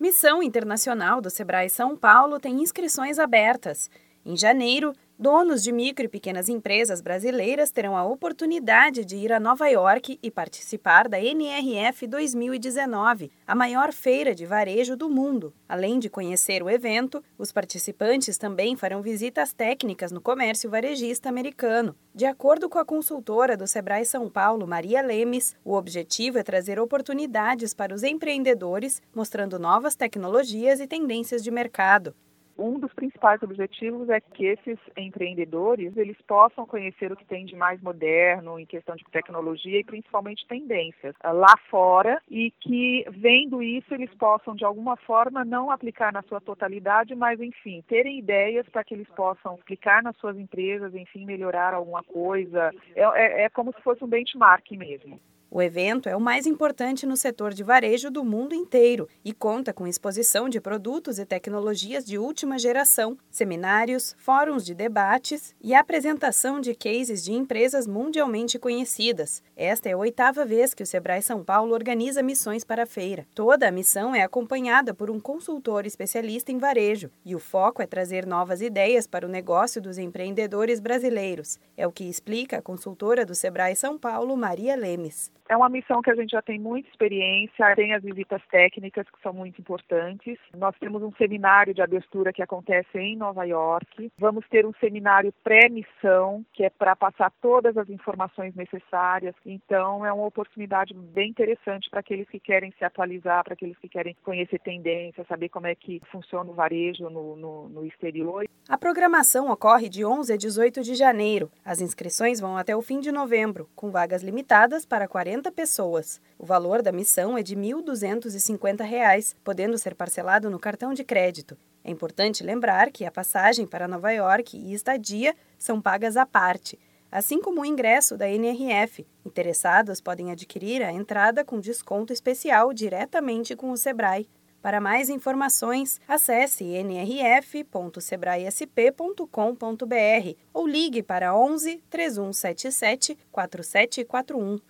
Missão Internacional do Sebrae São Paulo tem inscrições abertas. Em janeiro, donos de micro e pequenas empresas brasileiras terão a oportunidade de ir a Nova York e participar da NRF 2019, a maior feira de varejo do mundo. Além de conhecer o evento, os participantes também farão visitas técnicas no comércio varejista americano. De acordo com a consultora do Sebrae São Paulo, Maria Lemes, o objetivo é trazer oportunidades para os empreendedores, mostrando novas tecnologias e tendências de mercado um dos principais objetivos é que esses empreendedores eles possam conhecer o que tem de mais moderno em questão de tecnologia e principalmente tendências ah, lá fora e que vendo isso eles possam de alguma forma não aplicar na sua totalidade, mas enfim terem ideias para que eles possam aplicar nas suas empresas, enfim melhorar alguma coisa. É, é, é como se fosse um benchmark mesmo. O evento é o mais importante no setor de varejo do mundo inteiro e conta com exposição de produtos e tecnologias de última geração, seminários, fóruns de debates e apresentação de cases de empresas mundialmente conhecidas. Esta é a oitava vez que o Sebrae São Paulo organiza missões para a feira. Toda a missão é acompanhada por um consultor especialista em varejo e o foco é trazer novas ideias para o negócio dos empreendedores brasileiros. É o que explica a consultora do Sebrae São Paulo, Maria Lemes. É uma missão que a gente já tem muita experiência, tem as visitas técnicas que são muito importantes. Nós temos um seminário de abertura que acontece em Nova York. Vamos ter um seminário pré-missão, que é para passar todas as informações necessárias. Então, é uma oportunidade bem interessante para aqueles que querem se atualizar, para aqueles que querem conhecer tendências, saber como é que funciona o varejo no, no, no exterior. A programação ocorre de 11 a 18 de janeiro. As inscrições vão até o fim de novembro, com vagas limitadas para 40 40 pessoas. O valor da missão é de R$ 1.250, podendo ser parcelado no cartão de crédito. É importante lembrar que a passagem para Nova York e estadia são pagas à parte, assim como o ingresso da NRF. Interessados podem adquirir a entrada com desconto especial diretamente com o Sebrae. Para mais informações, acesse nrf.sebraesp.com.br ou ligue para 11 3177 4741.